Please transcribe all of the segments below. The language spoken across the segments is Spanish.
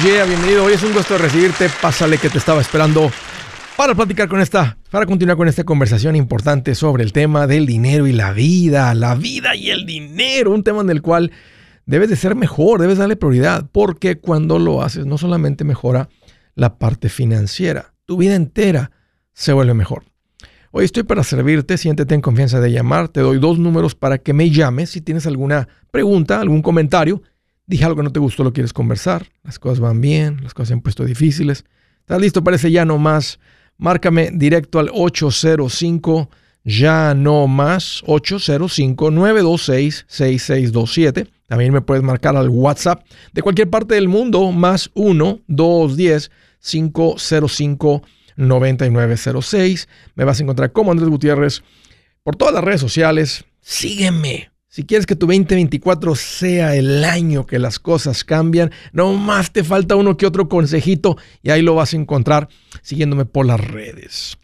yeah, bienvenido. Hoy es un gusto recibirte. Pásale que te estaba esperando para platicar con esta, para continuar con esta conversación importante sobre el tema del dinero y la vida, la vida y el dinero, un tema en el cual debes de ser mejor, debes darle prioridad, porque cuando lo haces no solamente mejora la parte financiera, tu vida entera se vuelve mejor. Hoy estoy para servirte, siéntete en confianza de llamar, te doy dos números para que me llames si tienes alguna pregunta, algún comentario Dije algo que no te gustó, lo quieres conversar. Las cosas van bien, las cosas se han puesto difíciles. ¿Estás listo? Parece ya no más. Márcame directo al 805 ya no más 805-926-6627. También me puedes marcar al WhatsApp de cualquier parte del mundo, más 1-210-505-9906. Me vas a encontrar como Andrés Gutiérrez por todas las redes sociales. Sígueme. Si quieres que tu 2024 sea el año que las cosas cambian, no más te falta uno que otro consejito y ahí lo vas a encontrar siguiéndome por las redes.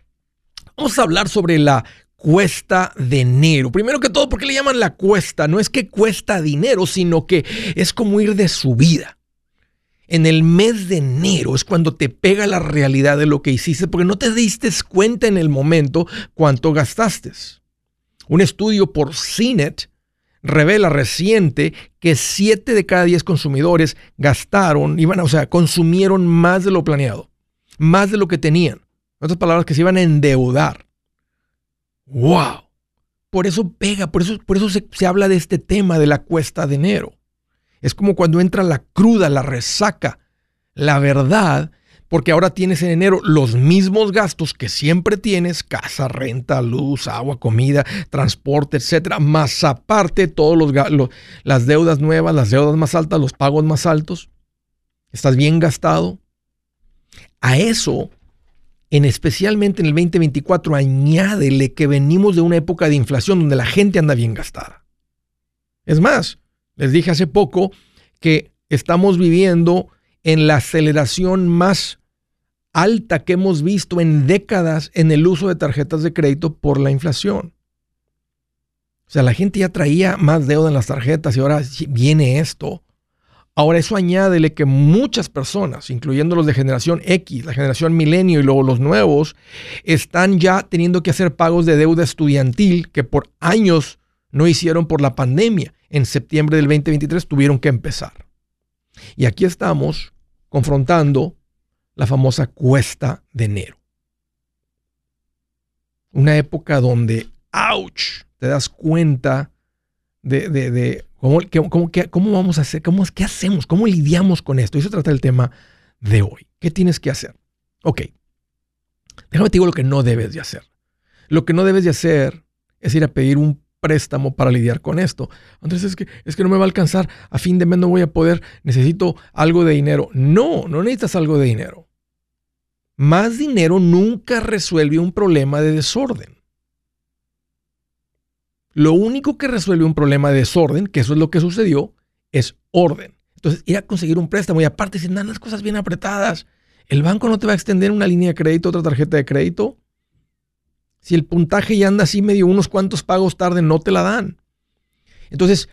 Vamos a hablar sobre la cuesta de enero. Primero que todo, ¿por qué le llaman la cuesta? No es que cuesta dinero, sino que es como ir de subida. En el mes de enero es cuando te pega la realidad de lo que hiciste porque no te diste cuenta en el momento cuánto gastaste. Un estudio por CINET revela reciente que 7 de cada 10 consumidores gastaron, iban, o sea, consumieron más de lo planeado, más de lo que tenían. En otras palabras, que se iban a endeudar. ¡Wow! Por eso pega, por eso, por eso se, se habla de este tema de la cuesta de enero. Es como cuando entra la cruda, la resaca, la verdad porque ahora tienes en enero los mismos gastos que siempre tienes, casa, renta, luz, agua, comida, transporte, etcétera, más aparte todos los, las deudas nuevas, las deudas más altas, los pagos más altos. ¿Estás bien gastado? A eso, en especialmente en el 2024, añádele que venimos de una época de inflación donde la gente anda bien gastada. Es más, les dije hace poco que estamos viviendo en la aceleración más alta que hemos visto en décadas en el uso de tarjetas de crédito por la inflación. O sea, la gente ya traía más deuda en las tarjetas y ahora viene esto. Ahora eso añádele que muchas personas, incluyendo los de generación X, la generación milenio y luego los nuevos, están ya teniendo que hacer pagos de deuda estudiantil que por años no hicieron por la pandemia. En septiembre del 2023 tuvieron que empezar. Y aquí estamos confrontando la famosa cuesta de enero. Una época donde, ouch, te das cuenta de, cómo, vamos a hacer, cómo, qué hacemos, cómo lidiamos con esto. Y eso trata el tema de hoy. ¿Qué tienes que hacer? Ok, déjame te digo lo que no debes de hacer. Lo que no debes de hacer es ir a pedir un préstamo para lidiar con esto. Entonces es que, es que no me va a alcanzar, a fin de mes no voy a poder, necesito algo de dinero. No, no necesitas algo de dinero. Más dinero nunca resuelve un problema de desorden. Lo único que resuelve un problema de desorden, que eso es lo que sucedió, es orden. Entonces, ir a conseguir un préstamo y aparte, si andan las cosas bien apretadas, el banco no te va a extender una línea de crédito, otra tarjeta de crédito. Si el puntaje ya anda así medio unos cuantos pagos tarde, no te la dan. Entonces,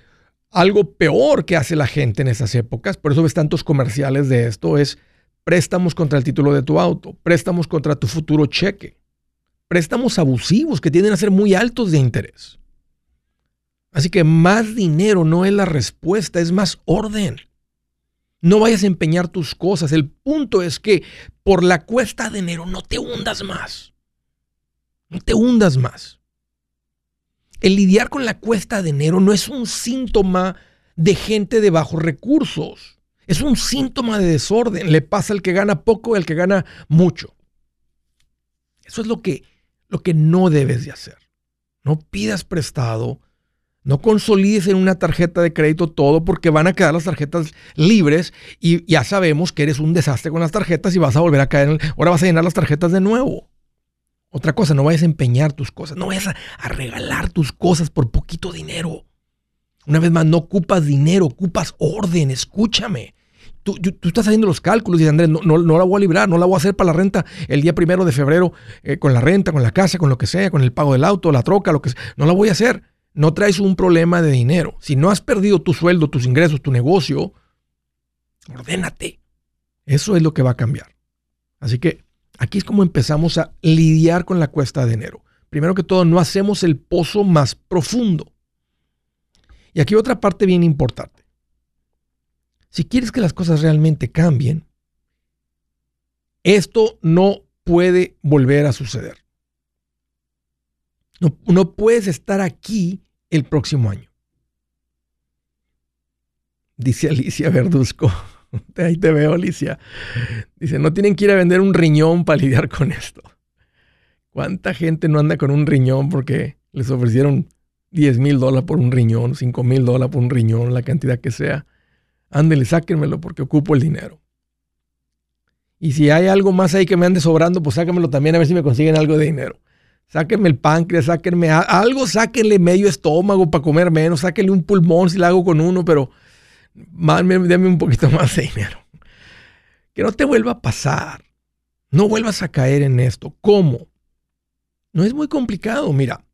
algo peor que hace la gente en esas épocas, por eso ves tantos comerciales de esto, es préstamos contra el título de tu auto, préstamos contra tu futuro cheque, préstamos abusivos que tienden a ser muy altos de interés. Así que más dinero no es la respuesta, es más orden. No vayas a empeñar tus cosas. El punto es que por la cuesta de enero no te hundas más. No te hundas más. El lidiar con la cuesta de enero no es un síntoma de gente de bajos recursos. Es un síntoma de desorden. Le pasa al que gana poco y al que gana mucho. Eso es lo que, lo que no debes de hacer. No pidas prestado. No consolides en una tarjeta de crédito todo porque van a quedar las tarjetas libres y ya sabemos que eres un desastre con las tarjetas y vas a volver a caer. Ahora vas a llenar las tarjetas de nuevo. Otra cosa, no vayas a empeñar tus cosas, no vayas a, regalar tus cosas por poquito dinero. Una vez más, no ocupas dinero, ocupas orden, escúchame. Tú, estás haciendo los cálculos y dices, Andrés, no, no, la voy a librar, no la voy a hacer para la renta el día primero de febrero eh, con la renta, con la casa, con lo que sea, con el pago del auto, la troca, lo que sea. No la voy a hacer. No traes un problema de dinero. Si no has perdido tu sueldo, tus ingresos, tu negocio, ordénate. Eso es lo que va a cambiar. Así que aquí es como empezamos a lidiar con la cuesta de enero. Primero que todo, no hacemos el pozo más profundo. Y aquí otra parte bien importante. Si quieres que las cosas realmente cambien, esto no puede volver a suceder. No, no puedes estar aquí el próximo año. Dice Alicia Verduzco. Ahí te veo, Alicia. Dice, no tienen que ir a vender un riñón para lidiar con esto. ¿Cuánta gente no anda con un riñón porque les ofrecieron 10 mil dólares por un riñón, 5 mil dólares por un riñón, la cantidad que sea? Ándele, sáquenmelo porque ocupo el dinero. Y si hay algo más ahí que me ande sobrando, pues sáquenmelo también a ver si me consiguen algo de dinero. Sáquenme el páncreas, sáquenme algo, sáquenle medio estómago para comer menos, sáquenle un pulmón si lo hago con uno, pero dame un poquito más de dinero. Que no te vuelva a pasar. No vuelvas a caer en esto. ¿Cómo? No es muy complicado. Mira,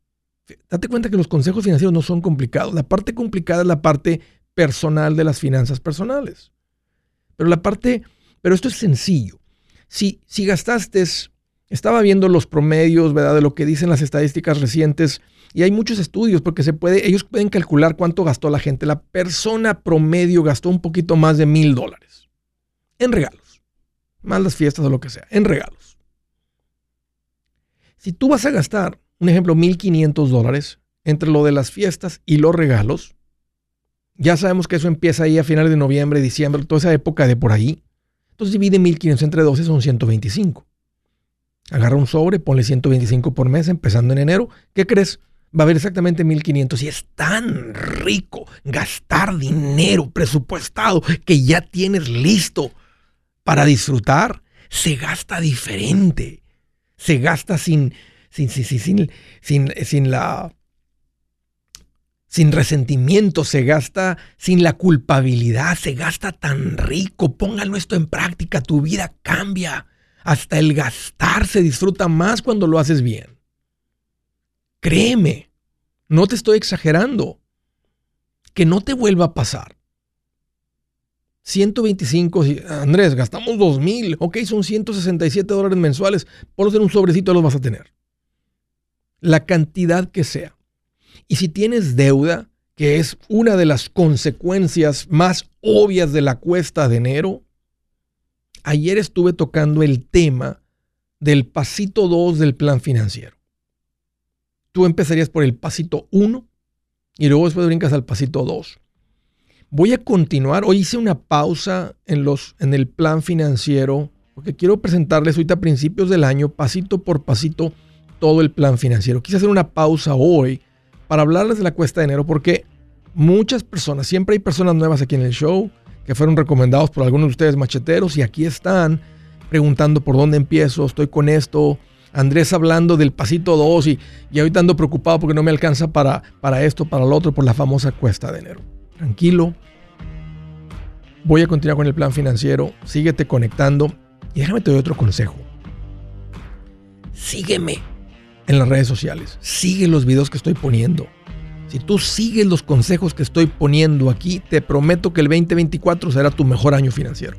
date cuenta que los consejos financieros no son complicados. La parte complicada es la parte personal de las finanzas personales. Pero la parte, pero esto es sencillo. Si, si gastaste, estaba viendo los promedios, ¿verdad? De lo que dicen las estadísticas recientes y hay muchos estudios porque se puede, ellos pueden calcular cuánto gastó la gente. La persona promedio gastó un poquito más de mil dólares en regalos. Más las fiestas o lo que sea, en regalos. Si tú vas a gastar, un ejemplo, 1.500 dólares entre lo de las fiestas y los regalos, ya sabemos que eso empieza ahí a finales de noviembre, diciembre, toda esa época de por ahí. Entonces divide 1.500 entre 12, son 125. Agarra un sobre, ponle 125 por mes, empezando en enero. ¿Qué crees? Va a haber exactamente 1500 y es tan rico gastar dinero presupuestado que ya tienes listo para disfrutar. Se gasta diferente. Se gasta sin, sin, sin, sin, sin la sin resentimiento, se gasta sin la culpabilidad, se gasta tan rico. Póngalo esto en práctica, tu vida cambia. Hasta el gastar se disfruta más cuando lo haces bien. Créeme, no te estoy exagerando. Que no te vuelva a pasar. 125, Andrés, gastamos 2 mil, ok, son 167 dólares mensuales, por en un sobrecito los vas a tener. La cantidad que sea. Y si tienes deuda, que es una de las consecuencias más obvias de la cuesta de enero, ayer estuve tocando el tema del pasito 2 del plan financiero tú empezarías por el pasito 1 y luego después brincas al pasito 2. Voy a continuar. Hoy hice una pausa en, los, en el plan financiero porque quiero presentarles ahorita a principios del año, pasito por pasito, todo el plan financiero. Quise hacer una pausa hoy para hablarles de la cuesta de enero porque muchas personas, siempre hay personas nuevas aquí en el show que fueron recomendados por algunos de ustedes macheteros y aquí están preguntando por dónde empiezo, estoy con esto, Andrés hablando del pasito 2 y, y ahorita ando preocupado porque no me alcanza para, para esto, para lo otro, por la famosa cuesta de enero. Tranquilo. Voy a continuar con el plan financiero. Síguete conectando. Y déjame te doy otro consejo. Sígueme en las redes sociales. Sigue los videos que estoy poniendo. Si tú sigues los consejos que estoy poniendo aquí, te prometo que el 2024 será tu mejor año financiero.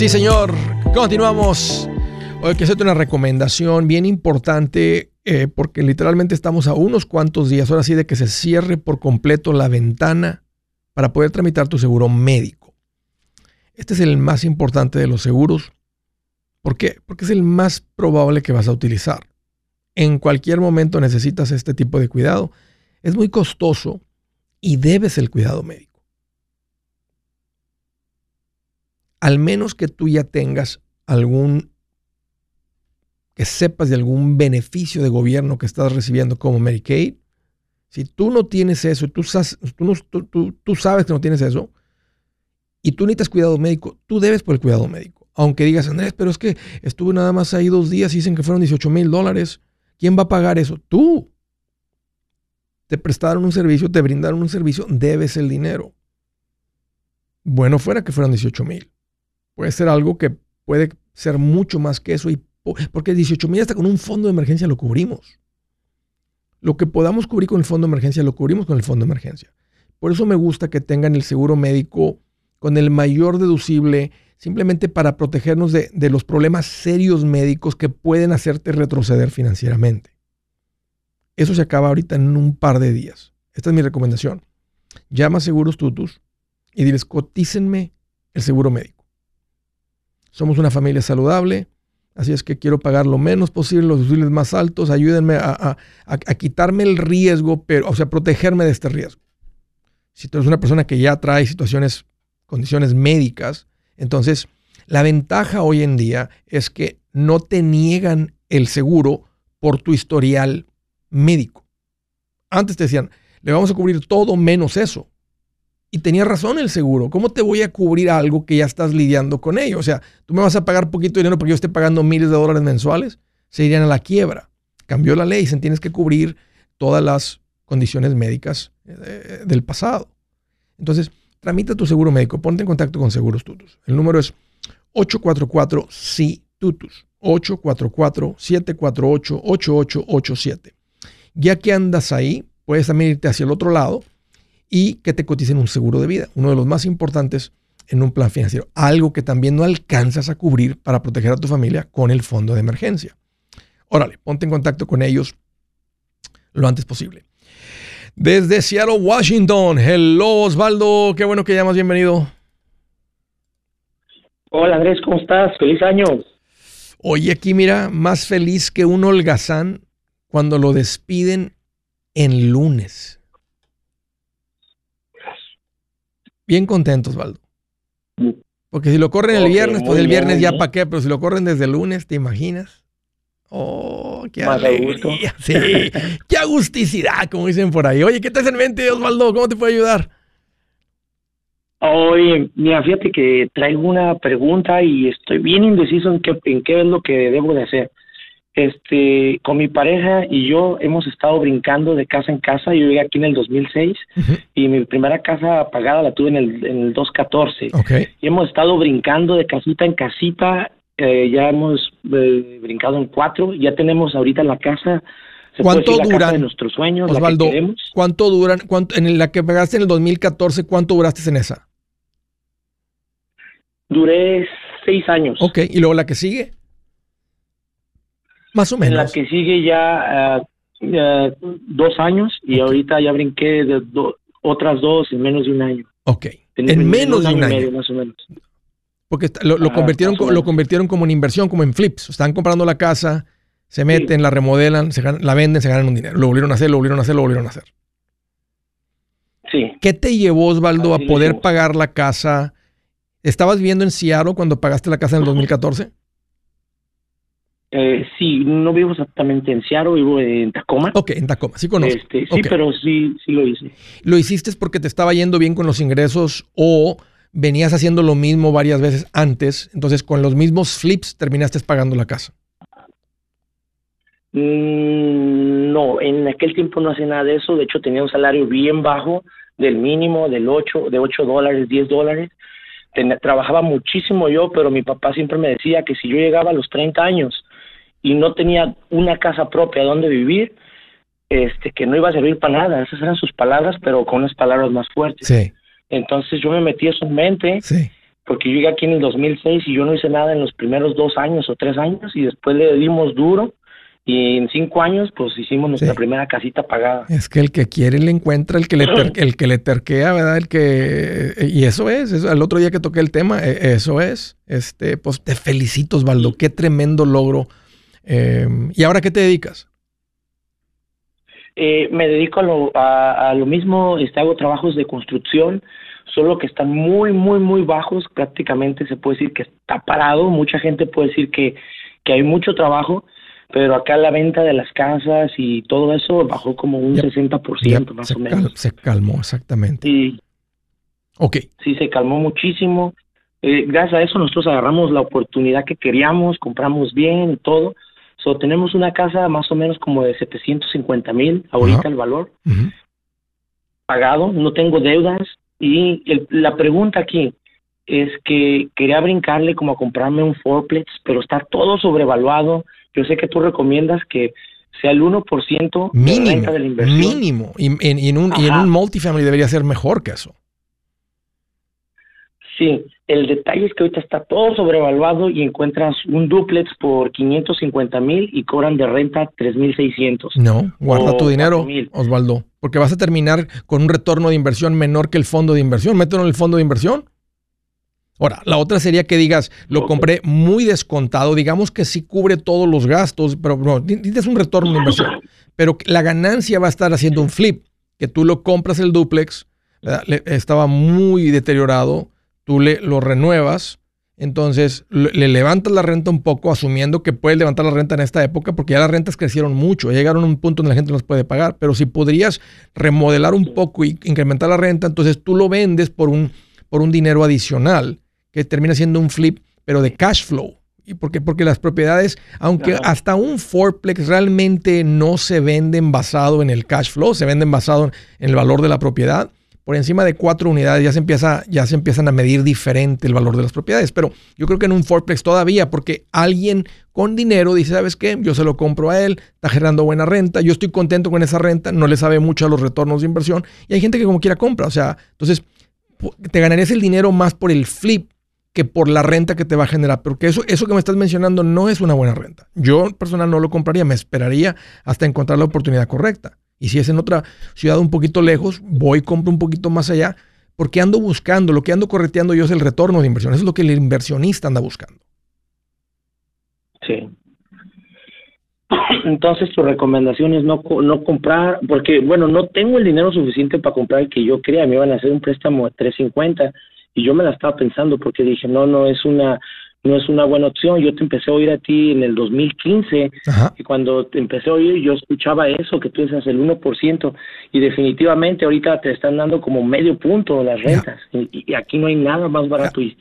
Sí, señor. Continuamos. Hoy que hacerte una recomendación bien importante eh, porque literalmente estamos a unos cuantos días, ahora sí, de que se cierre por completo la ventana para poder tramitar tu seguro médico. Este es el más importante de los seguros. ¿Por qué? Porque es el más probable que vas a utilizar. En cualquier momento necesitas este tipo de cuidado. Es muy costoso y debes el cuidado médico. Al menos que tú ya tengas algún, que sepas de algún beneficio de gobierno que estás recibiendo como Medicaid, si tú no tienes eso, tú, tú, sabes que no tienes eso, y tú necesitas cuidado médico, tú debes por el cuidado médico. Aunque digas, Andrés, pero es que estuve nada más ahí dos días y dicen que fueron 18 mil dólares. ¿Quién va a pagar eso? Tú. Te prestaron un servicio, te brindaron un servicio, debes el dinero. Bueno fuera que fueran 18 mil puede ser algo que puede ser mucho más que eso. Y, porque 18 mil hasta con un fondo de emergencia lo cubrimos. Lo que podamos cubrir con el fondo de emergencia lo cubrimos con el fondo de emergencia. Por eso me gusta que tengan el seguro médico con el mayor deducible, simplemente para protegernos de, de los problemas serios médicos que pueden hacerte retroceder financieramente. Eso se acaba ahorita en un par de días. Esta es mi recomendación. Llama a Seguros Tutus y diles, cotícenme el seguro médico. Somos una familia saludable, así es que quiero pagar lo menos posible, los deducibles más altos, ayúdenme a, quitarme el riesgo, pero, o sea, protegerme de este riesgo. Si tú eres una persona que ya trae situaciones, condiciones médicas, entonces la ventaja hoy en día es que no te niegan el seguro por tu historial médico. Antes te decían, le vamos a cubrir todo menos eso. Y tenía razón el seguro. ¿Cómo te voy a cubrir algo que ya estás lidiando con ello? O sea, tú me vas a pagar poquito dinero porque yo esté pagando miles de dólares mensuales. Se irían a la quiebra. Cambió la ley. Se tienes que cubrir todas las condiciones médicas eh, del pasado. Entonces, tramita tu seguro médico. Ponte en contacto con Seguros Tutus. El número es 844-SI-TUTUS. 844-748-8887. Ya que andas ahí, puedes también irte hacia el otro lado y que te coticen un seguro de vida, uno de los más importantes en un plan financiero, algo que también no alcanzas a cubrir para proteger a tu familia con el fondo de emergencia. Órale, ponte en contacto con ellos lo antes posible. Desde Seattle, Washington, hello Osvaldo, qué bueno que llamas, bienvenido. Hola Andrés, ¿cómo estás? Feliz año. Oye, aquí mira, más feliz que un holgazán cuando lo despiden en lunes. Bien contentos, Osvaldo. Porque si lo corren el viernes, pues el viernes ya para qué, pero si lo corren desde el lunes, ¿te imaginas? Oh, qué alegría. Sí, qué agusticidad, como dicen por ahí. Oye, ¿qué te hace en mente, Osvaldo? ¿Cómo te puedo ayudar? Oye, mira, fíjate que traigo una pregunta y estoy bien indeciso en qué, en qué es lo que debo de hacer este, con mi pareja y yo hemos estado brincando de casa en casa. Yo llegué aquí en el 2006 y mi primera casa pagada la tuve en el, en el 2014. Y hemos estado brincando de casita en casita. Eh, ya hemos eh, brincado en cuatro. Ya tenemos ahorita la casa. ¿Cuánto duran? de nuestros sueños, Osvaldo, ¿cuánto duran? Cuánto, en la que pagaste en el 2014, ¿cuánto duraste en esa? Duré seis años. Ok, ¿y luego la que sigue? Más o En menos. la que sigue ya ah, ah, dos años y ahorita ya brinqué de do- otras dos en menos de un año. Ok, en, menos de un año. medio, más o menos. Porque lo, lo Ah, convirtieron, lo convirtieron como en inversión, como en flips. Están comprando la casa, se meten, la remodelan, se ganan- la venden, se ganan un dinero. Lo volvieron a hacer, lo volvieron a hacer, lo volvieron a hacer. Sí, ¿Qué te llevó, Osvaldo, Así a poder pagar la casa? ¿Estabas viviendo en Seattle cuando pagaste la casa en el 2014? eh, sí, no vivo exactamente en Seattle, vivo en Tacoma. Ok, en Tacoma, sí conozco. Este, sí, pero sí, sí lo hice. ¿Lo hiciste porque te estaba yendo bien con los ingresos o venías haciendo lo mismo varias veces antes? Entonces, con los mismos flips terminaste pagando la casa. Mm, no, en aquel tiempo no hacía nada de eso. De hecho, tenía un salario bien bajo, del mínimo, del 8, de 8 dólares, 10 dólares. Ten- trabajaba muchísimo yo, pero mi papá siempre me decía que si yo llegaba a los 30 años y no tenía una casa propia donde vivir, este, que no iba a servir para nada. Esas eran sus palabras, pero con unas palabras más fuertes. Sí, Entonces yo me metí eso en mente sí. porque yo llegué aquí en el 2006 y yo no hice nada en los primeros dos años o tres años y después le dimos duro y en cinco años pues hicimos nuestra Sí. primera casita pagada. Es que el que quiere le encuentra, el que le, el que le terquea, ¿verdad? El que y eso es, eso, el otro día que toqué el tema, eh, eso es. Este, pues te felicito, Osvaldo, qué tremendo logro. Eh, ¿Y ahora qué te dedicas? Eh, me dedico a lo, a, a lo mismo, este, hago trabajos de construcción, solo que están muy, muy, muy bajos, prácticamente se puede decir que está parado, mucha gente puede decir que, que hay mucho trabajo, pero acá la venta de las casas y todo eso bajó como un Ya. 60% Ya, más o cal- menos. se calmó, exactamente. Ok, sí se calmó muchísimo. Eh, gracias a eso nosotros agarramos la oportunidad que queríamos, compramos bien y todo. So, tenemos una casa más o menos como de 750 mil ahorita el valor pagado, no tengo deudas y el- la pregunta aquí es que quería brincarle como a comprarme un fourplex, pero está todo sobrevaluado. Yo sé que tú recomiendas que sea el 1% de mínimo, renta de la inversión. mínimo. Y, en- y en un, y en un multifamily debería ser mejor que eso. Sí, el detalle es que ahorita está todo sobrevaluado y encuentras un duplex por 550 mil y cobran de renta 3,600. No, guarda tu dinero, 4,000. Osvaldo, porque vas a terminar con un retorno de inversión menor que el fondo de inversión. Mételo en el fondo de inversión. Ahora, la otra sería que digas, lo compré muy descontado, digamos que sí cubre todos los gastos, pero no, tienes un retorno de inversión. Pero la ganancia va a estar haciendo un flip, que tú lo compras el duplex, estaba muy deteriorado, tú le, lo renuevas, entonces le, le levantas la renta un poco, asumiendo que puedes levantar la renta en esta época, porque ya las rentas crecieron mucho, ya llegaron a un punto donde la gente no las puede pagar, pero si podrías remodelar un poco y incrementar la renta, entonces tú lo vendes por un, por un dinero adicional, que termina siendo un flip, pero de cash flow. ¿Y por qué? Porque las propiedades, aunque Ajá. hasta un fourplex realmente no se venden basado en el cash flow, se venden basado en el valor de la propiedad. Por encima de cuatro unidades ya se empieza, ya se empiezan a medir diferente el valor de las propiedades. Pero yo creo que en un fourplex todavía, porque alguien con dinero dice, ¿sabes qué? Yo se lo compro a él, está generando buena renta, yo estoy contento con esa renta, no le sabe mucho a los retornos de inversión. Y hay gente que como quiera compra. O sea, entonces te ganarías el dinero más por el flip que por la renta que te va a generar. Porque eso, eso que me estás mencionando no es una buena renta. Yo personal no lo compraría, me esperaría hasta encontrar la oportunidad correcta. Y si es en otra ciudad un poquito lejos, voy compro un poquito más allá, porque ando buscando, lo que ando correteando yo es el retorno de inversión. Eso es lo que el inversionista anda buscando. Sí. Entonces tu recomendación es no, no comprar, porque bueno, no tengo el dinero suficiente para comprar el que yo quería, me iban a hacer un préstamo de 350 y yo me la estaba pensando porque dije, no, no es una no es una buena opción. Yo te empecé a oír a ti en el 2015 Ajá. y cuando te empecé a oír yo escuchaba eso, que tú dices el 1% y definitivamente ahorita te están dando como medio punto las rentas y, y aquí no hay nada más barato y,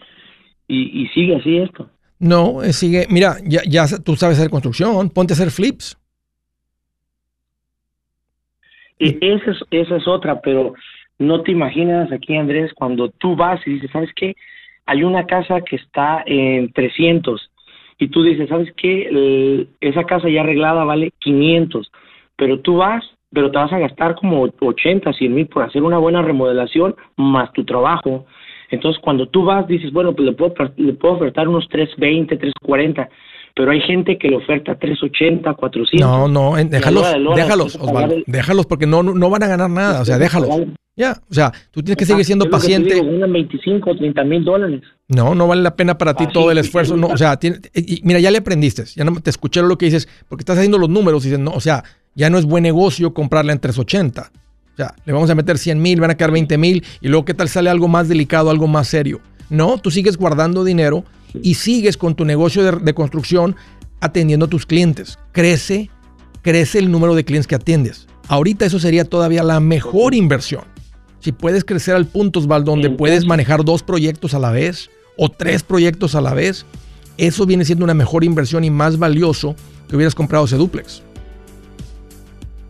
y, y sigue así esto. No, eh, sigue. Mira, ya, ya tú sabes hacer construcción, ponte a hacer flips. Y esa es, esa es otra, pero no te imaginas aquí, Andrés, cuando tú vas y dices, ¿sabes qué? Hay una casa que está en 300 y tú dices, ¿sabes qué? El- esa casa ya arreglada vale 500, pero tú vas, pero te vas a gastar como 80, 100 mil por hacer una buena remodelación más tu trabajo. Entonces, cuando tú vas, dices, bueno, pues le puedo, le puedo ofertar unos 320, 340, pero hay gente que le oferta 380, 400. No, no, déjalos, déjalos, Osvaldo, déjalos porque no, no van a ganar nada, o sea, déjalos. Ya, o sea, tú tienes que seguir siendo paciente. Digo, 25, 30 mil dólares. No, no vale la pena para ti todo el esfuerzo. No, o sea, mira, ya le aprendiste, ya no te escuché lo que dices, porque estás haciendo los números y dices, no, o sea, ya no es buen negocio comprarla en 380. O sea, le vamos a meter 100 mil, van a quedar 20 mil y luego qué tal sale algo más delicado, algo más serio. No, tú sigues guardando dinero y sigues con tu negocio de, de construcción atendiendo a tus clientes. Crece, crece el número de clientes que atiendes. Ahorita eso sería todavía la mejor inversión. Si puedes crecer al punto, Osvaldo, donde puedes manejar dos proyectos a la vez o tres proyectos a la vez, eso viene siendo una mejor inversión y más valioso que hubieras comprado ese duplex.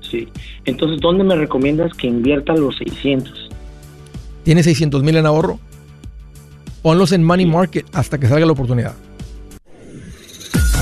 Sí. Entonces, ¿dónde me recomiendas que invierta los 600? ¿Tienes 600 mil en ahorro? Ponlos en Money Market hasta que salga la oportunidad.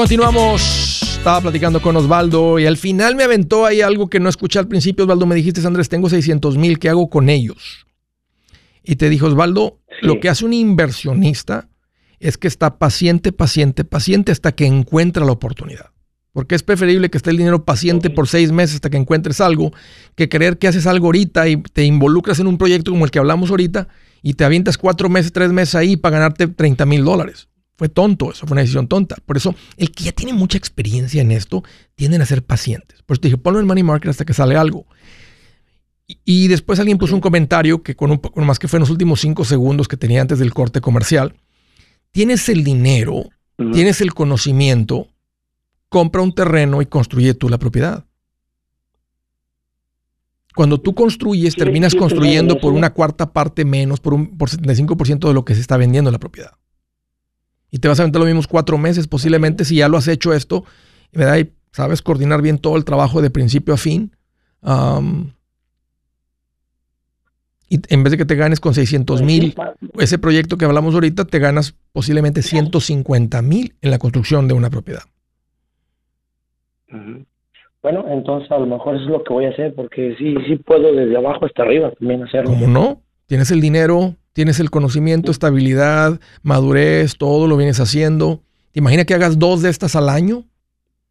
Continuamos. Estaba platicando con Osvaldo y al final me aventó ahí algo que no escuché al principio. Osvaldo, me dijiste, Andrés, tengo 600 mil, ¿qué hago con ellos? Y te dijo, Osvaldo, lo que hace un inversionista es que está paciente, paciente, paciente hasta que encuentra la oportunidad. Porque es preferible que esté el dinero paciente por seis meses hasta que encuentres algo, que creer que haces algo ahorita y te involucras en un proyecto como el que hablamos ahorita y te avientas cuatro meses, tres meses ahí para ganarte 30 mil dólares. Fue tonto, eso fue una decisión tonta. Por eso, el que ya tiene mucha experiencia en esto, tienden a ser pacientes. Por eso te dije, ponlo en Money Market hasta que sale algo. Y, después alguien puso un comentario que con un poco más que fue en los últimos cinco segundos que tenía antes del corte comercial. Tienes el dinero, tienes el conocimiento, compra un terreno y construye tú la propiedad. Cuando tú construyes, terminas construyendo por una cuarta parte menos, por un por 75% de lo que se está vendiendo la propiedad y te vas a aventar los mismos cuatro meses, posiblemente si ya lo has hecho esto, ¿verdad? y sabes coordinar bien todo el trabajo de principio a fin. y en vez de que te ganes con 600 mil, ese proyecto que hablamos ahorita, te ganas posiblemente 150 mil en la construcción de una propiedad. Bueno, entonces a lo mejor eso es lo que voy a hacer, porque sí, sí puedo desde abajo hasta arriba también hacerlo. ¿Cómo no? Tienes el dinero, tienes el conocimiento, estabilidad, madurez, todo lo vienes haciendo. ¿Te imaginas que hagas dos de estas al año?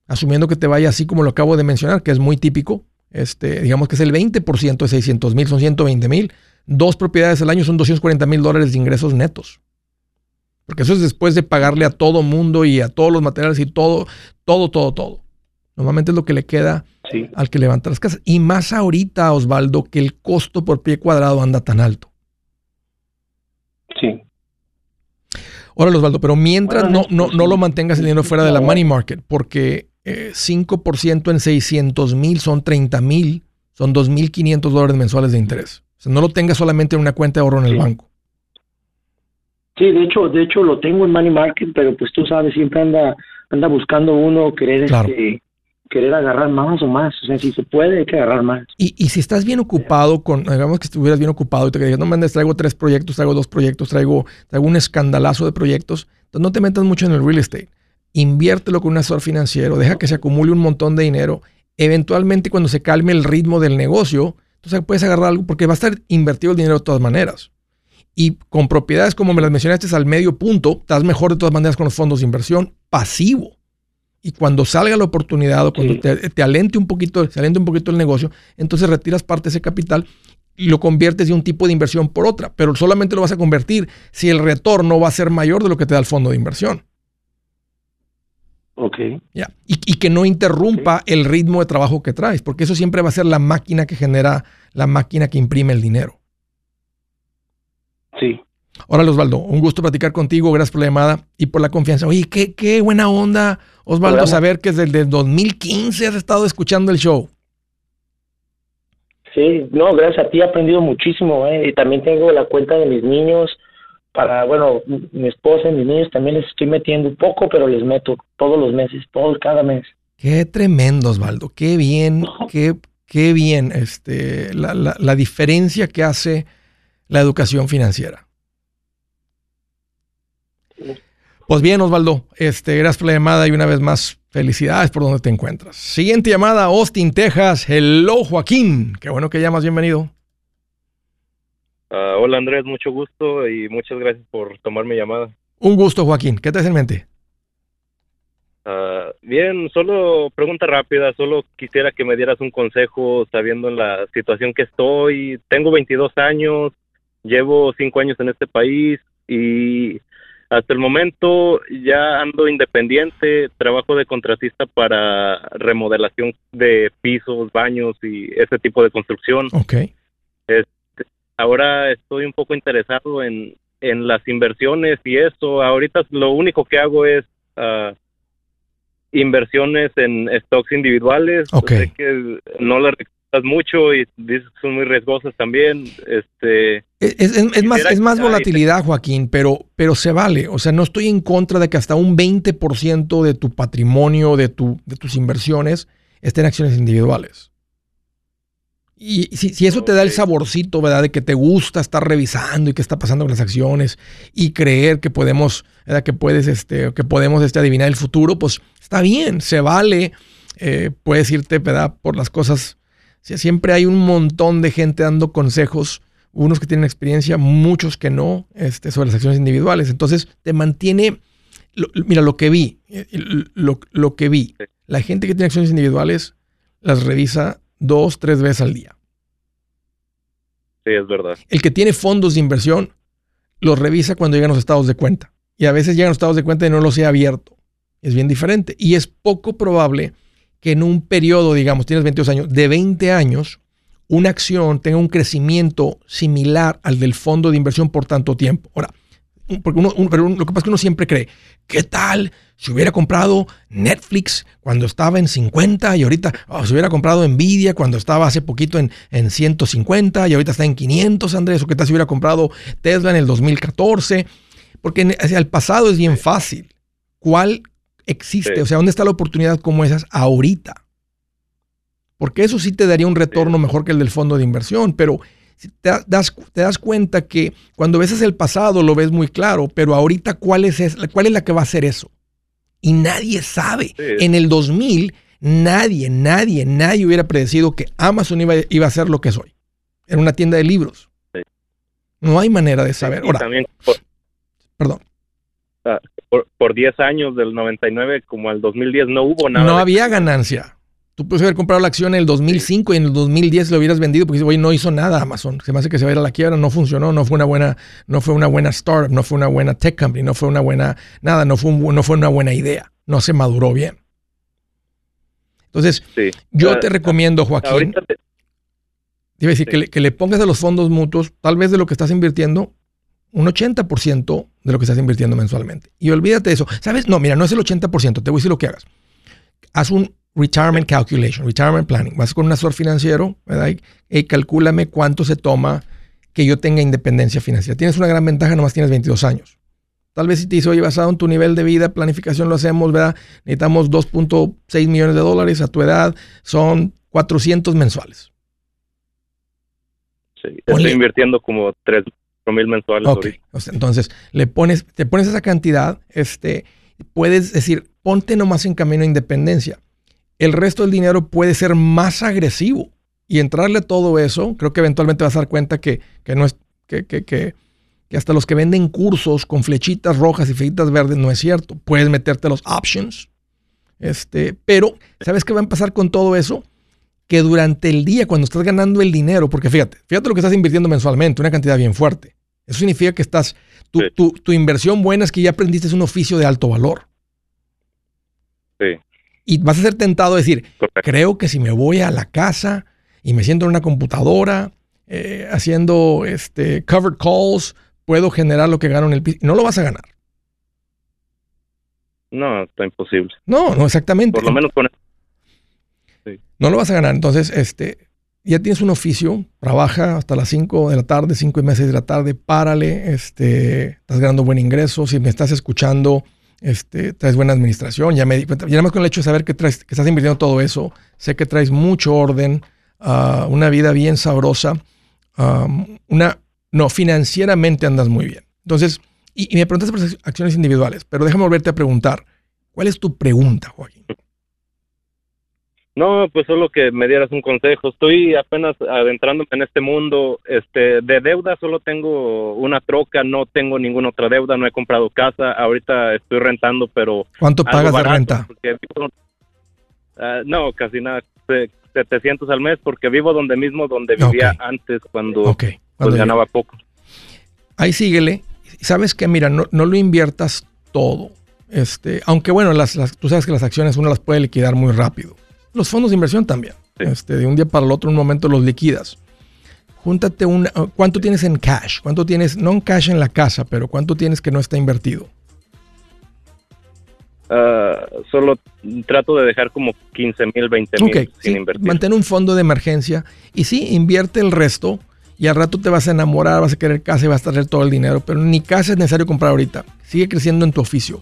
Asumiendo que te vaya así como lo acabo de mencionar, que es muy típico. Este, digamos que es el 20% de 600 mil, son 120 mil. Dos propiedades al año son 240 mil dólares de ingresos netos. Porque eso es después de pagarle a todo mundo y a todos los materiales y todo, todo, todo, todo. Normalmente es lo que le queda al que levanta las casas. Y más ahorita, Osvaldo, que el costo por pie cuadrado anda tan alto. Sí. Órale, Osvaldo, pero mientras no, no, no lo mantengas el dinero fuera de la money market, porque 5% eh, en 600 mil son 30 mil, son 2.500 dólares mensuales de interés. O sea, no lo tengas solamente en una cuenta de ahorro en el banco. Sí, de hecho, de hecho lo tengo en money market, pero pues tú sabes, siempre anda, anda buscando uno querer este, querer agarrar más o más. O sea, si se puede, hay que agarrar más. Y, si estás bien ocupado con, digamos que estuvieras bien ocupado y te digas, no mandes, traigo tres proyectos, traigo dos proyectos, traigo, traigo un escandalazo de proyectos, entonces no te metas mucho en el real estate. Inviértelo con un asesor financiero, deja que se acumule un montón de dinero. Eventualmente, cuando se calme el ritmo del negocio, entonces puedes agarrar algo porque va a estar invertido el dinero de todas maneras. Y con propiedades como me las mencionaste al medio punto, estás mejor de todas maneras con los fondos de inversión pasivo. Y cuando salga la oportunidad o cuando te, alente un poquito, se alente un poquito el negocio, entonces retiras parte de ese capital y lo conviertes de un tipo de inversión por otra. Pero solamente lo vas a convertir si el retorno va a ser mayor de lo que te da el fondo de inversión. Ok. Ya. Y, que no interrumpa el ritmo de trabajo que traes, porque eso siempre va a ser la máquina que genera, la máquina que imprime el dinero. Hola, Osvaldo. Un gusto platicar contigo. Gracias por la llamada y por la confianza. Oye, qué, qué buena onda, Osvaldo, saber que desde el 2015 has estado escuchando el show. Sí, no, gracias a ti he aprendido muchísimo. ¿eh? Y también tengo la cuenta de mis niños para, bueno, mi esposa y mis niños también les estoy metiendo un poco, pero les meto todos los meses, todos, cada mes. Qué tremendo, Osvaldo, qué bien, qué, qué bien este, la, la, la diferencia que hace la educación financiera. Pues bien, Osvaldo, este, gracias por la llamada y una vez más, felicidades por donde te encuentras. Siguiente llamada, Austin, Texas. Hello, Joaquín. Qué bueno que llamas, bienvenido. Ah, hola Andrés, mucho gusto y muchas gracias por tomar mi llamada. Un gusto, Joaquín. ¿Qué te hace en mente? Uh, bien, solo pregunta rápida, solo quisiera que me dieras un consejo sabiendo la situación que estoy. Tengo 22 años, llevo 5 años en este país y hasta el momento ya ando independiente, trabajo de contratista para remodelación de pisos, baños y ese tipo de construcción. Ok. Este, ahora estoy un poco interesado en, en las inversiones y eso. Ahorita lo único que hago es uh, inversiones en stocks individuales. Sé que no le mucho y dices que son muy riesgosas también. Este, es, más, es más volatilidad, Joaquín, pero, pero se vale. O sea, no estoy en contra de que hasta un 20% de tu patrimonio, de, tu, de tus inversiones, estén en acciones individuales. Y si, eso te da el saborcito, ¿verdad? De que te gusta estar revisando y qué está pasando con las acciones y creer que podemos, ¿verdad? Que puedes, este, que podemos este, adivinar el futuro, pues está bien, se vale. Eh, puedes irte, ¿verdad? Por las cosas. Siempre hay un montón de gente dando consejos, unos que tienen experiencia, muchos que no, este, sobre las acciones individuales. Entonces, te mantiene, mira, lo que vi, eh, lo, lo que vi, la gente que tiene acciones individuales las revisa dos, tres veces al día. Sí, es verdad. El que tiene fondos de inversión los revisa cuando llegan los estados de cuenta. Y a veces llegan los estados de cuenta y no los he abierto. Es bien diferente. Y es poco probable que en un periodo, digamos, tienes 22 años, de 20 años, una acción tenga un crecimiento similar al del fondo de inversión por tanto tiempo. Ahora, lo que pasa es que uno siempre cree, ¿qué tal si hubiera comprado Netflix cuando estaba en 50 y ahorita oh, si hubiera comprado Nvidia cuando estaba hace poquito en, en 150 y ahorita está en 500, Andrés? ¿O qué tal si hubiera comprado Tesla en el 2014? Porque hacia el pasado es bien fácil. ¿Cuál existe? O sea, ¿dónde está la oportunidad como esas ahorita? Porque eso sí te daría un retorno mejor que el del fondo de inversión, pero te das, te das cuenta que cuando ves el pasado lo ves muy claro, pero ahorita cuál es, cuál es la que va a hacer eso. Y nadie sabe. En el 2000, nadie, nadie, nadie hubiera predecido que Amazon iba, iba a ser lo que es hoy. Era una tienda de libros. No hay manera de saber. Ahora, perdón. Por, por 10 años, del 99 como al 2010, no hubo nada. No había ganancia. Tú puedes haber comprado la acción en el 2005 y en el 2010 lo hubieras vendido porque hoy no hizo nada Amazon. Se me hace que se va a ir a la quiebra, no funcionó, no fue una buena, no fue una buena startup, no fue una buena tech company, no fue una buena, nada, no fue, no fue una buena idea, no se maduró bien. Entonces, yo ah, te recomiendo, Joaquín, te... decir, que, le, que le pongas a los fondos mutuos, tal vez de lo que estás invirtiendo, un 80% de lo que estás invirtiendo mensualmente. Y olvídate de eso. ¿Sabes? No, mira, no es el 80%, te voy a decir lo que hagas. Haz un retirement calculation, retirement planning. Vas con un asesor financiero, ¿verdad? Y, calcúlame cuánto se toma que yo tenga independencia financiera. Tienes una gran ventaja, nomás tienes 22 años. Tal vez si te dice, oye, basado en tu nivel de vida, planificación lo hacemos, ¿verdad? Necesitamos 2.6 millones de dólares a tu edad, son 400 mensuales. Sí, estoy invirtiendo como 3 mil mensuales. Ok, entonces le pones, te pones esa cantidad, este, puedes decir, ponte nomás en camino a independencia el resto del dinero puede ser más agresivo. Y entrarle a todo eso, creo que eventualmente vas a dar cuenta que, no es, que, que, que hasta los que venden cursos con flechitas rojas y flechitas verdes no es cierto. Puedes meterte los options. Este, pero, ¿sabes qué va a pasar con todo eso? Que durante el día, cuando estás ganando el dinero, porque fíjate, fíjate lo que estás invirtiendo mensualmente, una cantidad bien fuerte. Eso significa que estás, tu, tu inversión buena es que ya aprendiste un oficio de alto valor. Sí. Y vas a ser tentado a decir, creo que si me voy a la casa y me siento en una computadora eh, haciendo este, covered calls, puedo generar lo que gano en el piso. No lo vas a ganar. No, está imposible. No, no exactamente. Por lo menos con sí. No lo vas a ganar. Entonces, este, ya tienes un oficio, trabaja hasta las 5 de la tarde, 5 y media de la tarde, párale, este, estás ganando buen ingreso. Si me estás escuchando, este, traes buena administración. Ya me di cuenta, ya más con el hecho de saber que, traes, que estás invirtiendo todo eso, sé que traes mucho orden, uh, una vida bien sabrosa, una, no, financieramente andas muy bien. Entonces, y, y, me preguntaste por acciones individuales, pero déjame volverte a preguntar, ¿cuál es tu pregunta, Joaquín? No, pues solo que me dieras un consejo. Estoy apenas adentrándome en este mundo. Este, de deuda solo tengo una troca, no tengo ninguna otra deuda, no he comprado casa. Ahorita estoy rentando, pero ¿cuánto pagas de renta? Uh, no, casi nada, 700 al mes, porque vivo donde mismo donde vivía okay. antes cuando, okay. cuando pues, ganaba poco. Ahí síguele. Sabes que mira, no, no lo inviertas todo. Este, aunque bueno, las, las, tú sabes que las acciones uno las puede liquidar muy rápido. Los fondos de inversión también. Sí. Este, de un día para el otro, un momento los liquidas. Júntate un... ¿Cuánto tienes en cash? ¿Cuánto tienes, no en cash en la casa, pero cuánto tienes que no está invertido? Uh, solo trato de dejar como 15 mil, 20 mil okay, sin sí, invertir. Mantén un fondo de emergencia y sí, invierte el resto y al rato te vas a enamorar, vas a querer casa y vas a traer todo el dinero, pero ni casa es necesario comprar ahorita. Sigue creciendo en tu oficio.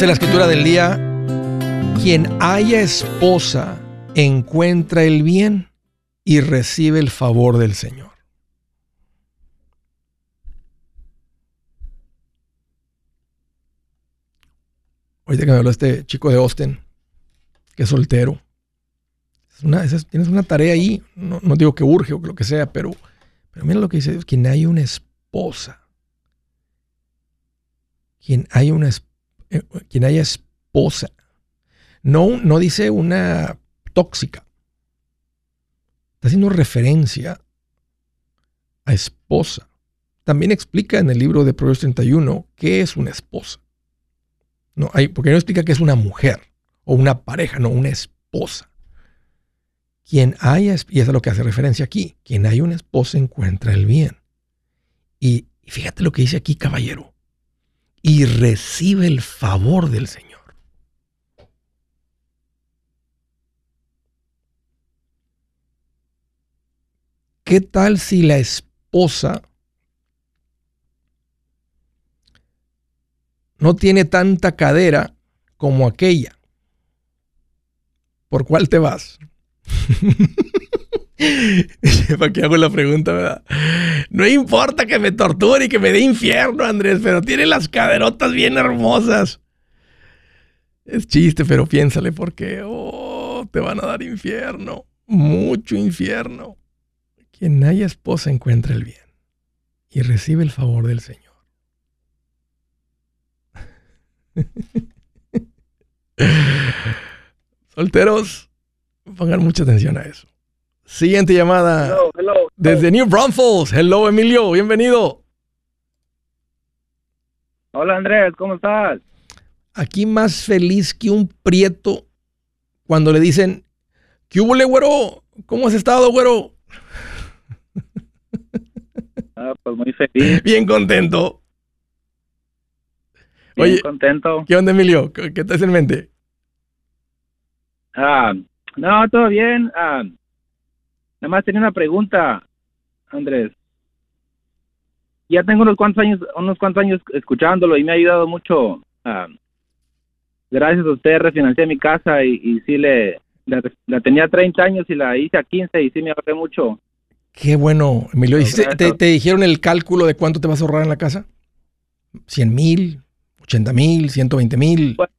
Dice la escritura del día, quien haya esposa encuentra el bien y recibe el favor del Señor. Ahorita que me habló este chico de Austin, que es soltero. Tienes una tarea ahí, no, no, digo que urge o que lo que sea, pero, pero mira lo que dice Dios, quien haya una esposa, quien haya una esposa, quien haya esposa. No, no dice una tóxica. Está haciendo referencia a esposa. También explica en el libro de Proverbios 31 qué es una esposa. No, hay, porque no explica que es una mujer o una pareja, no, una esposa. Quien haya, y eso es a lo que hace referencia aquí, quien haya una esposa encuentra el bien. Y fíjate lo que dice aquí, caballero y recibe el favor del Señor. ¿Qué tal si la esposa no tiene tanta cadera como aquella? ¿Por cuál te vas? ¿Para qué hago la pregunta, verdad? No importa que me torture y que me dé infierno, Andrés, pero tiene las caderotas bien hermosas. Es chiste, pero piénsale porque oh, te van a dar infierno. Mucho infierno. Quien haya esposa encuentra el bien y recibe el favor del Señor. Solteros, pongan mucha atención a eso. Siguiente llamada. Desde New Braunfels. Hello, Emilio. Bienvenido. Hola, Andrés. ¿Cómo estás? Aquí más feliz que un prieto cuando le dicen, ¿qué hubo, güero? ¿Cómo has estado, güero? Ah, pues muy feliz. Bien contento. Bien contento. ¿Qué onda, Emilio? ¿Qué, te hace en mente? Ah, no, todo bien. Ah, nada más tenía una pregunta, Andrés. Ya tengo unos cuantos años, unos cuantos años escuchándolo y me ha ayudado mucho. Ah, gracias a usted refinancié mi casa y, y sí le, la, tenía 30 años y la hice a 15 y sí me ahorré mucho. Qué bueno, Emilio. te, te, dijeron el cálculo de cuánto te vas a ahorrar en la casa? ¿100 mil? ¿80 mil? ¿120 mil? Pues,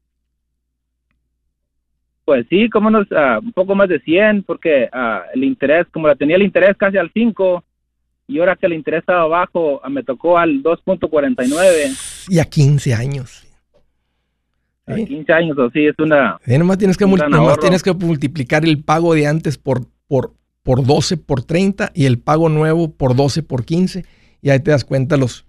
pues, sí, como unos, ah, un poco más de 100, porque uh, el interés, como la tenía el interés casi al 5, y ahora que el interés estaba bajo, ah, me tocó al 2.49. Y a 15 años. A 15 años, o sí, es una... nomás tienes que, nomás tienes que multiplicar el pago de antes por, por, por 12 por 30 y el pago nuevo por 12 por 15 y ahí te das cuenta los,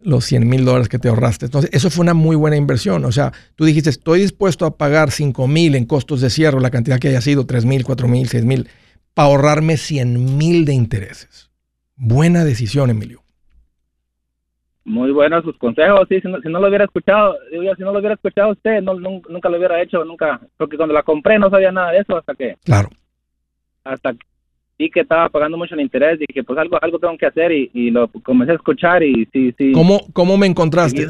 los 100 mil dólares que te ahorraste. Entonces, eso fue una muy buena inversión. O sea, tú dijiste, estoy dispuesto a pagar 5 mil en costos de cierre, la cantidad que haya sido, 3 mil, 4 mil, 6 mil, para ahorrarme 100 mil de intereses. Buena decisión, Emilio. Muy buenos sus consejos, sí, si no, lo hubiera escuchado, si no lo hubiera escuchado usted, no, nunca lo hubiera hecho, nunca, porque cuando la compré no sabía nada de eso hasta que... Claro. Hasta que vi que estaba pagando mucho el interés, y dije, pues algo, algo tengo que hacer y, lo comencé a escuchar y sí, sí. ¿Cómo, cómo me encontraste?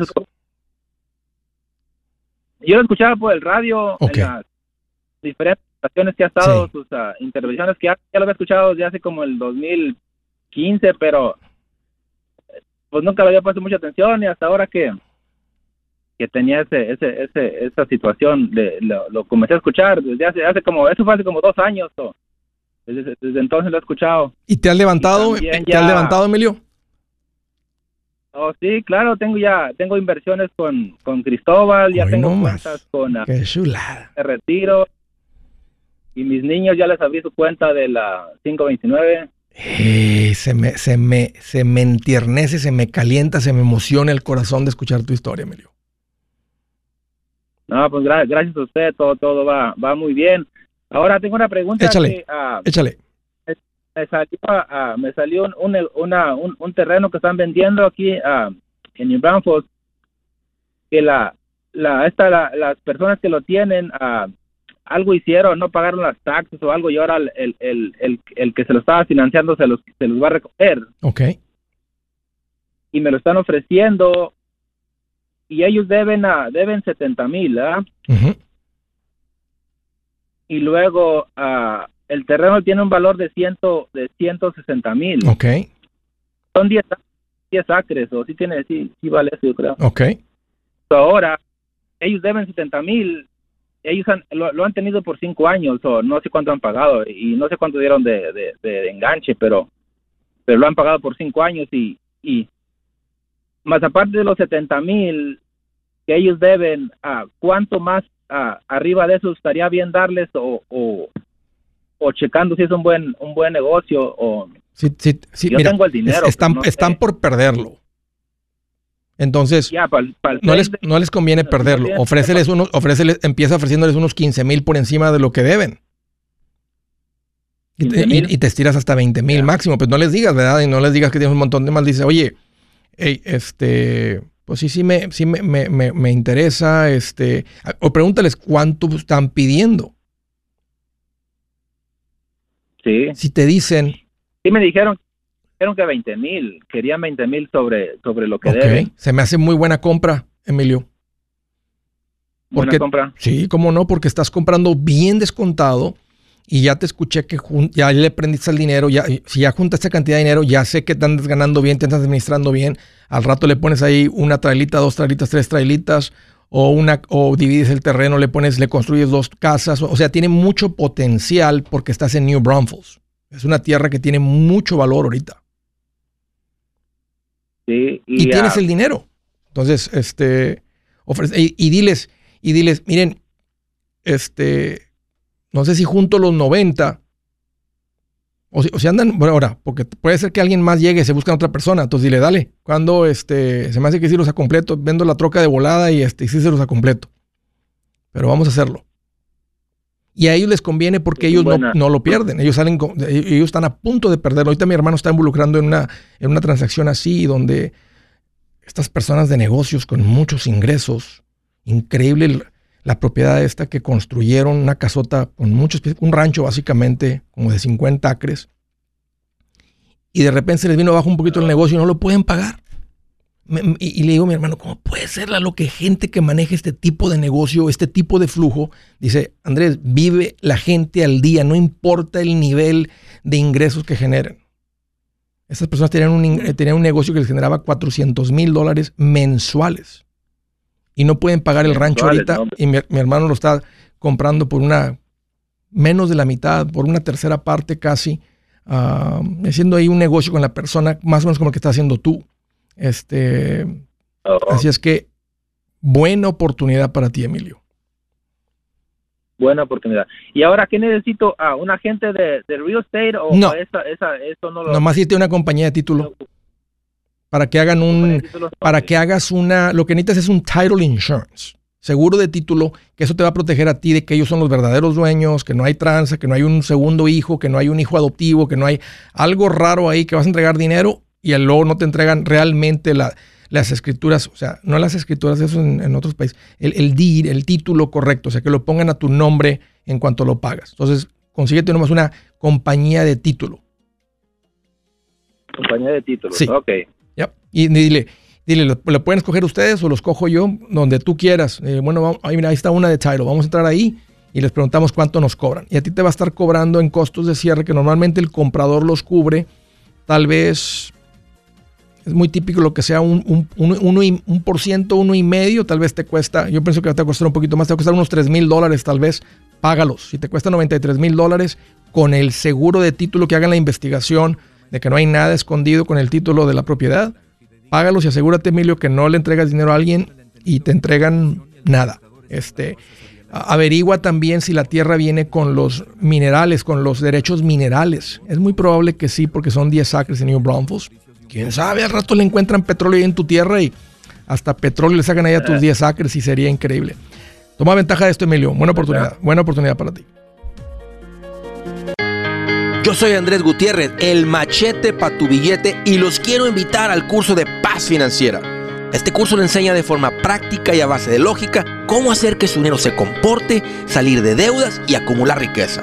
yo lo escuchaba por el radio, en las diferentes estaciones que ha estado, sus uh, intervenciones que ya, lo había escuchado desde hace como el 2015, pero pues nunca le había puesto mucha atención y hasta ahora que que tenía ese, ese, ese, esa situación, de, lo, comencé a escuchar desde hace, hace como, eso fue hace como dos años, o, desde, entonces lo he escuchado. ¿Y te has levantado? ¿Te has levantado, Emilio? Oh, sí, claro, tengo ya, tengo inversiones con, con Cristóbal, ya tengo cuentas con Qué chulada. de retiro. Y mis niños ya les abrí su cuenta de la 529. Eh, se, me, se, me, se me entiernece, se me calienta, se me emociona el corazón de escuchar tu historia, Emilio. No, pues gracias a usted, todo, todo va, va muy bien. Ahora tengo una pregunta. Échale. Ah, échale. Me salió, uh, me salió un, una, un, terreno que están vendiendo aquí uh, en New Braunfels que la, la, esta, las personas que lo tienen algo hicieron, no pagaron las taxes o algo y ahora el, el, el, el, que se lo estaba financiando se los, se los va a recoger. Ok. Y me lo están ofreciendo y ellos deben, a, deben 70 mil, ¿ah? Y luego uh, el terreno tiene un valor de, ciento, de 160 mil. Ok. Son 10, 10 acres, o sí tiene, sí, sí vale eso, yo creo. Ok. ahora, ellos deben 70 mil, ellos lo, han tenido por 5 años, o no sé cuánto han pagado, y no sé cuánto dieron de, de, enganche, pero, pero lo han pagado por 5 años, y, y más aparte de los 70 mil que ellos deben, uh, ¿cuánto más arriba de eso estaría bien darles o, o, checando si es un buen un buen negocio o sí, sí, yo tengo el dinero. Están, están por perderlo. Entonces, no, les, no les conviene perderlo. Ofréceles unos, ofréceles, empieza ofreciéndoles unos 15 mil por encima de lo que deben. Y te, y, te, estiras hasta 20 mil máximo. Pues no les digas, ¿verdad? Y no les digas que tienes un montón de mal. Dice, oye, este, pues sí, sí me, sí me, me, me, interesa, este, o pregúntales cuánto están pidiendo. Sí. Si te dicen... Sí me dijeron, dijeron que 20 mil, querían 20 mil sobre, sobre lo que deben. Se me hace muy buena compra, Emilio. Porque, buena compra. Sí, cómo no, porque estás comprando bien descontado y ya te escuché que ya le prendiste el dinero, ya, si ya juntas esta cantidad de dinero, ya sé que te andas ganando bien, te andas administrando bien, al rato le pones ahí una trailita, dos trailitas, tres trailitas, o, una, o divides el terreno, le pones, le construyes dos casas, o, sea, tiene mucho potencial porque estás en New Braunfels. Es una tierra que tiene mucho valor ahorita. Sí, Y, y, tienes el dinero. Entonces, este, ofrece, y, y diles, y diles, miren, este, no sé si junto a los 90, o si, o si andan, bueno, ahora, porque puede ser que alguien más llegue y se busca a otra persona, entonces dile, dale, cuando este, se me hace que sí los a completo, vendo la troca de volada y este, y sí se los a completo. Pero vamos a hacerlo. Y a ellos les conviene porque ellos no, no lo pierden. Ellos salen, con- ellos están a punto de perderlo. Ahorita mi hermano está involucrando en una, en una transacción así, donde estas personas de negocios con muchos ingresos, increíble la propiedad esta que construyeron, una casota con muchos, un rancho básicamente, como de 50 acres, y de repente se les vino abajo un poquito el negocio y no lo pueden pagar. Y, le digo a mi hermano, ¿cómo puede ser la- lo que gente que maneja este tipo de negocio, este tipo de flujo? Dice, Andrés, vive la gente al día, no importa el nivel de ingresos que generen. Estas personas tenían un, eh, tenían un negocio que les generaba 400 mil dólares mensuales. Y no pueden pagar el rancho ahorita. no, y mi, mi hermano lo está comprando por una, menos de la mitad, por una tercera parte casi. ah, haciendo ahí un negocio con la persona, más o menos como el que estás haciendo tú. Este, oh, Así es que, buena oportunidad para ti, Emilio. buena oportunidad. ¿Y ahora qué necesito? Ah, ¿Un agente de, de real estate o, No. esa, esa, eso no lo... Nomás a una compañía de título para que hagan un, para que hagas una, lo que necesitas es un title insurance, seguro de título, que eso te va a proteger a ti de que ellos son los verdaderos dueños, que no hay tranza, que no hay un segundo hijo, que no hay un hijo adoptivo, que no hay algo raro ahí que vas a entregar dinero y luego no te entregan realmente la- las escrituras, o sea, no las escrituras, eso en, en otros países, el, el deed, el título correcto, o sea, que lo pongan a tu nombre en cuanto lo pagas. Entonces, consíguete nomás una compañía de título. Compañía de títulos. Sí. Ok. Y dile, dile, ¿lo, pueden escoger ustedes o los cojo yo? Donde tú quieras. Eh, bueno, ahí, mira, está una de Title. Vamos a entrar ahí y les preguntamos cuánto nos cobran. Y a ti te va a estar cobrando en costos de cierre que normalmente el comprador los cubre. Tal vez es muy típico lo que sea un, un, un- uno un por ciento, uno y medio. Tal vez te cuesta, yo pienso que va a costar un poquito más, te va a costar unos 3 mil dólares tal vez. Págalos. Si te cuesta 93 mil dólares con el seguro de título que hagan la investigación de que no hay nada escondido con el título de la propiedad, págalos y asegúrate, Emilio, que no le entregas dinero a alguien y te entregan nada. Este, averigua también si la tierra viene con los minerales, con los derechos minerales. Es muy probable que sí, porque son 10 acres en New Braunfels. Quién sabe, al rato le encuentran petróleo ahí en tu tierra y hasta petróleo le sacan ahí a tus 10 acres y sería increíble. Toma ventaja de esto, Emilio. Buena oportunidad. Buena oportunidad para ti. Yo soy Andrés Gutiérrez, el machete para tu billete y los quiero invitar al curso de paz financiera. Este curso le enseña de forma práctica y a base de lógica cómo hacer que su dinero se comporte, salir de deudas y acumular riqueza.